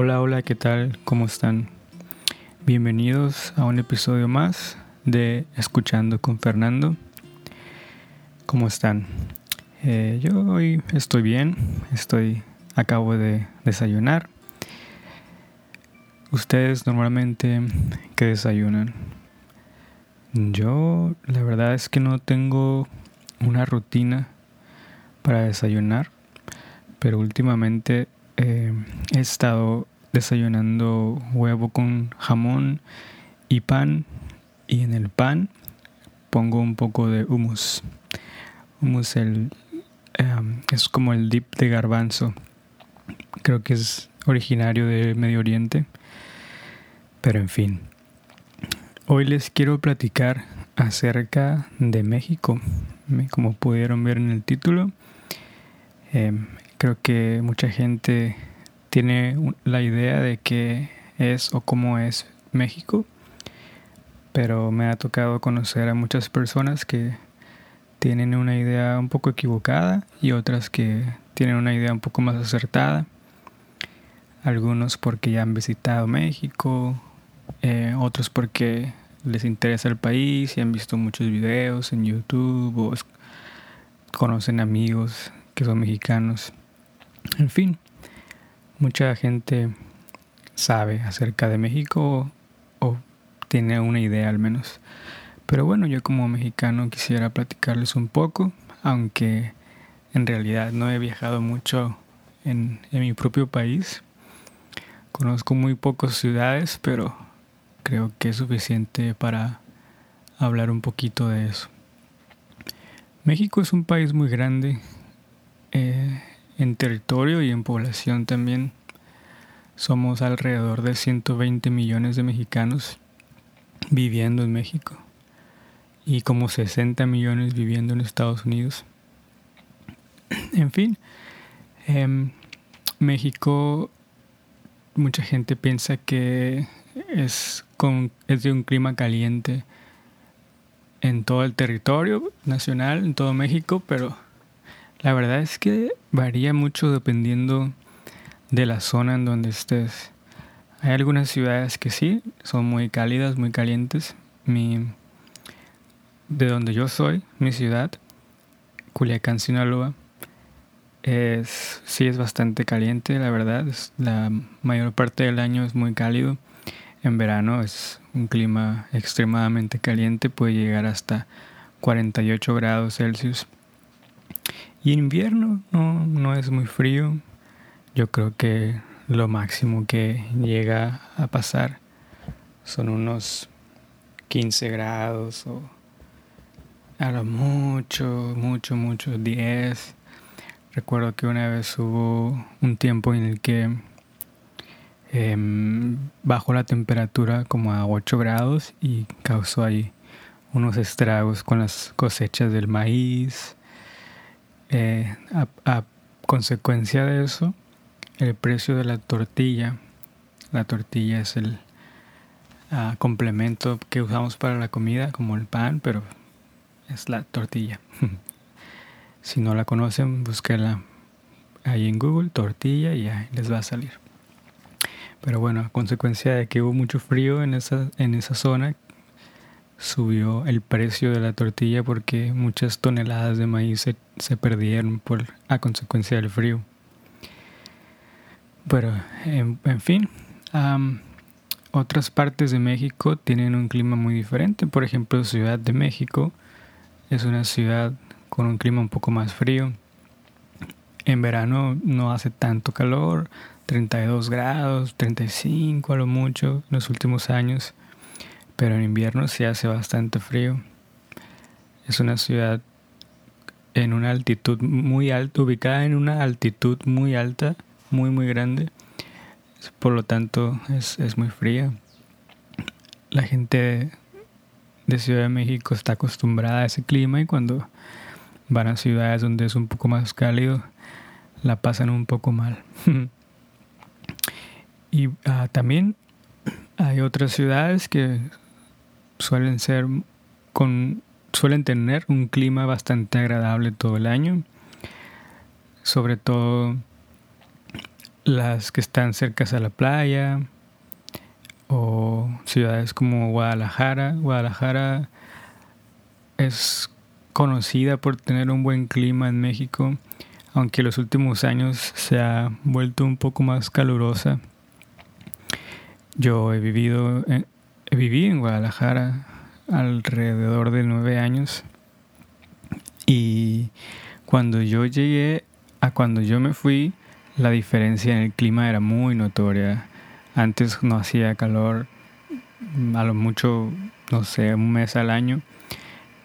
Hola, hola, ¿qué tal? ¿Cómo están? Bienvenidos a un episodio más de Escuchando con Fernando. ¿Cómo están? Eh, yo hoy estoy bien, estoy, acabo de desayunar. ¿Ustedes normalmente qué desayunan? Yo la verdad es que no tengo una rutina para desayunar, pero últimamente eh, he estado desayunando huevo con jamón y pan y en el pan pongo un poco de hummus. Hummus el, em, es como el dip de garbanzo. Creo que es originario del Medio Oriente. Pero en fin. Hoy les quiero platicar acerca de México. Como pudieron ver en el título, em, Creo que mucha gente tiene la idea de qué es o cómo es México, pero me ha tocado conocer a muchas personas que tienen una idea un poco equivocada y otras que tienen una idea un poco más acertada. Algunos porque ya han visitado México, eh, otros porque les interesa el país y han visto muchos videos en YouTube o conocen amigos que son mexicanos. En fin, mucha gente sabe acerca de México o, tiene una idea al menos. Pero bueno, yo como mexicano quisiera platicarles un poco, aunque en realidad no he viajado mucho en, en mi propio país. Conozco muy pocas ciudades, pero creo que es suficiente para hablar un poquito de eso. México es un país muy grande. En territorio y en población también somos alrededor de 120 millones de mexicanos viviendo en México y como 60 millones viviendo en Estados Unidos. En fin, em, México, mucha gente piensa que es, con, es de un clima caliente en todo el territorio nacional, en todo México, pero la verdad es que varía mucho dependiendo de la zona en donde estés. Hay algunas ciudades que sí, son muy cálidas, muy calientes. Mi, de donde yo soy, mi ciudad, Culiacán, Sinaloa, es, sí es bastante caliente, la verdad. la mayor parte del año es muy cálido. En verano es un clima extremadamente caliente, puede llegar hasta 48 grados Celsius. Y invierno no, no es muy frío. Yo creo que lo máximo que llega a pasar son unos 15 grados o a mucho, mucho, mucho 10. Recuerdo que una vez hubo un tiempo en el que em, bajó la temperatura como a 8 grados y causó ahí unos estragos con las cosechas del maíz, eh, a, consecuencia de eso, el precio de la tortilla, la tortilla es el ah, complemento que usamos para la comida, como el pan, pero es la tortilla. si no la conocen, búsquela ahí en Google, tortilla, y ahí les va a salir. Pero bueno, a consecuencia de que hubo mucho frío en esa, en esa zona, subió el precio de la tortilla porque muchas toneladas de maíz se, perdieron por, a consecuencia del frío. Pero, en, fin, otras partes de México tienen un clima muy diferente. Por ejemplo, Ciudad de México es una ciudad con un clima un poco más frío. En verano no hace tanto calor, 32 grados, 35 a lo mucho en los últimos años pero en invierno se hace bastante frío. Es una ciudad en una altitud muy alta, ubicada en una altitud muy alta, muy muy grande. Por lo tanto, es, es muy fría. La gente de Ciudad de México está acostumbrada a ese clima y cuando van a ciudades donde es un poco más cálido, la pasan un poco mal. y ah, también hay otras ciudades que suelen ser con suelen tener un clima bastante agradable todo el año. Sobre todo las que están cerca a la playa o ciudades como Guadalajara. Guadalajara es conocida por tener un buen clima en México, aunque los últimos años se ha vuelto un poco más calurosa. Yo he vivido en, viví en Guadalajara alrededor de nueve años y cuando yo llegué a cuando yo me fui, la diferencia en el clima era muy notoria. Antes no hacía calor, a lo mucho, no sé, un mes al año.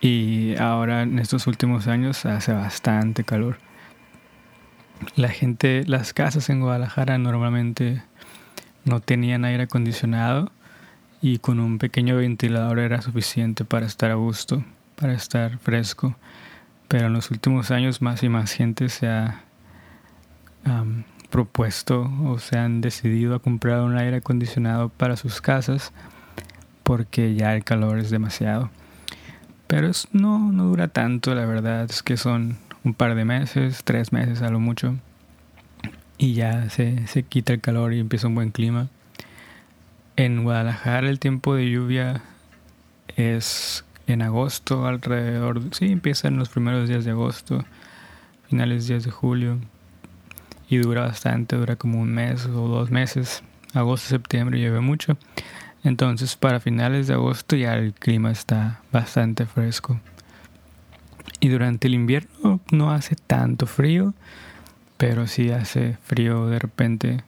Y ahora en estos últimos años hace bastante calor. La gente, las casas en Guadalajara normalmente no tenían aire acondicionado y con un pequeño ventilador era suficiente para estar a gusto, para estar fresco. Pero en los últimos años más y más gente se ha propuesto o se han decidido a comprar un aire acondicionado para sus casas porque ya el calor es demasiado. Pero no, no dura tanto, la verdad es que son un par de meses, tres meses a lo mucho, y ya se, se quita el calor y empieza un buen clima. En Guadalajara el tiempo de lluvia es en agosto, alrededor, sí, empieza en los primeros días de agosto, finales días de julio y dura bastante, dura como un mes o dos meses. Agosto, septiembre llueve mucho. Entonces para finales de agosto ya el clima está bastante fresco. Y durante el invierno no hace tanto frío, pero si hace frío de repente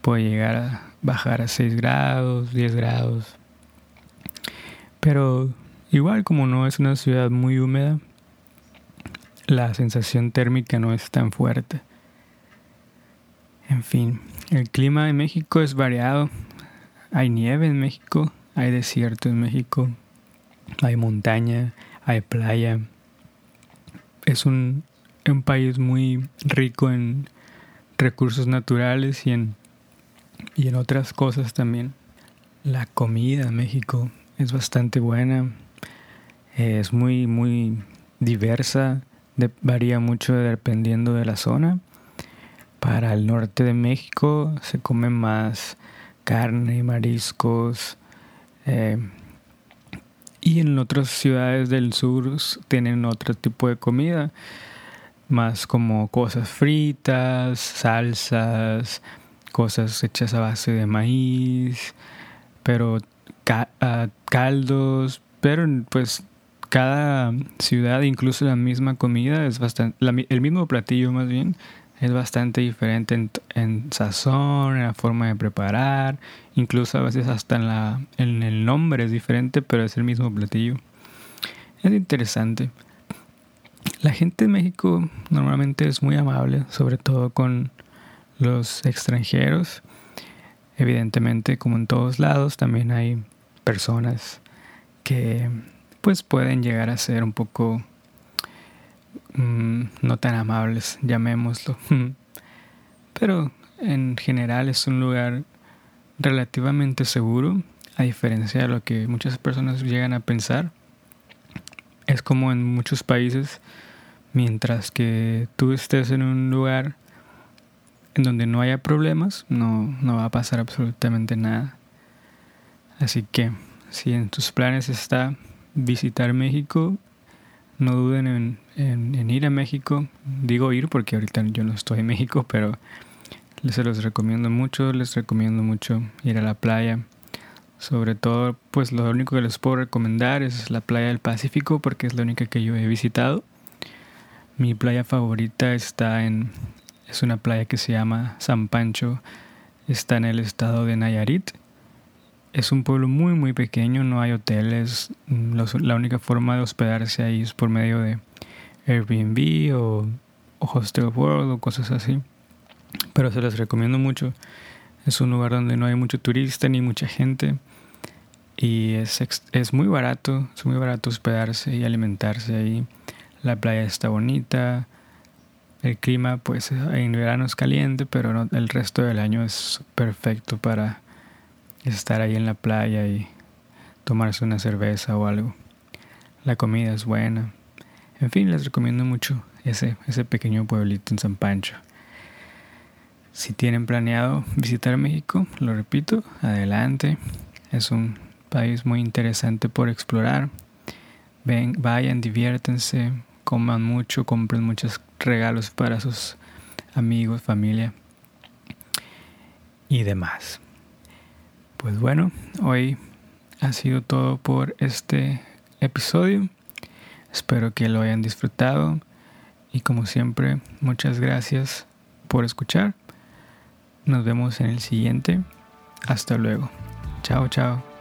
puede llegar a bajar a 6 grados, 10 grados. Pero igual como no es una ciudad muy húmeda, la sensación térmica no es tan fuerte. En fin, el clima en México es variado. Hay nieve en México, hay desierto en México, hay montaña, hay playa. Es un, un país muy rico en recursos naturales y en, y en otras cosas también. La comida en México es bastante buena, es muy, muy diversa, varía mucho dependiendo de la zona para el norte de México se come más carne, mariscos. Eh, y en otras ciudades del sur tienen otro tipo de comida, más como cosas fritas, salsas, cosas hechas a base de maíz, pero ah, caldos, pero pues cada ciudad, incluso la misma comida, es bastante, el mismo platillo más bien, es bastante diferente en, sazón, en la forma de preparar, incluso a veces hasta en, la, en el nombre es diferente, pero es el mismo platillo. Es interesante. La gente de México normalmente es muy amable, sobre todo con los extranjeros. Evidentemente, como en todos lados, también hay personas que pues pueden llegar a ser un poco Mm, no tan amables, llamémoslo. Pero en general es un lugar relativamente seguro, a diferencia de lo que muchas personas llegan a pensar. Es como en muchos países, mientras que tú estés en un lugar en donde no haya problemas, no, no va a pasar absolutamente nada. Así que si en tus planes está visitar México, no duden en, ir a México. Digo ir porque ahorita yo no estoy en México, pero les se los recomiendo mucho. Les recomiendo mucho ir a la playa. Sobre todo, pues lo único que les puedo recomendar es la playa del Pacífico porque es la única que yo he visitado. Mi playa favorita está en es una playa que se llama San Pancho. Está en el estado de Nayarit es un pueblo muy muy pequeño, no hay hoteles, mm, la única forma de hospedarse ahí es por medio de Airbnb o, Hostel World o cosas así. Pero se les recomiendo mucho. Es un lugar donde no hay mucho turista ni mucha gente y es, es muy barato, es muy barato hospedarse y alimentarse ahí. La playa está bonita, el clima pues en verano es caliente, pero el resto del año es perfecto para estar ahí en la playa y tomarse una cerveza o algo. La comida es buena. En fin, les recomiendo mucho ese, ese pequeño pueblito en San Pancho. Si tienen planeado visitar México, lo repito, adelante. Es un país muy interesante por explorar. Ven, vayan, diviértense, coman mucho, compren muchos regalos para sus amigos, familia y demás. Pues bueno, hoy ha sido todo por este episodio. Espero que lo hayan disfrutado y como siempre, muchas gracias por escuchar. Nos vemos en el siguiente. Hasta luego. Chao, chao.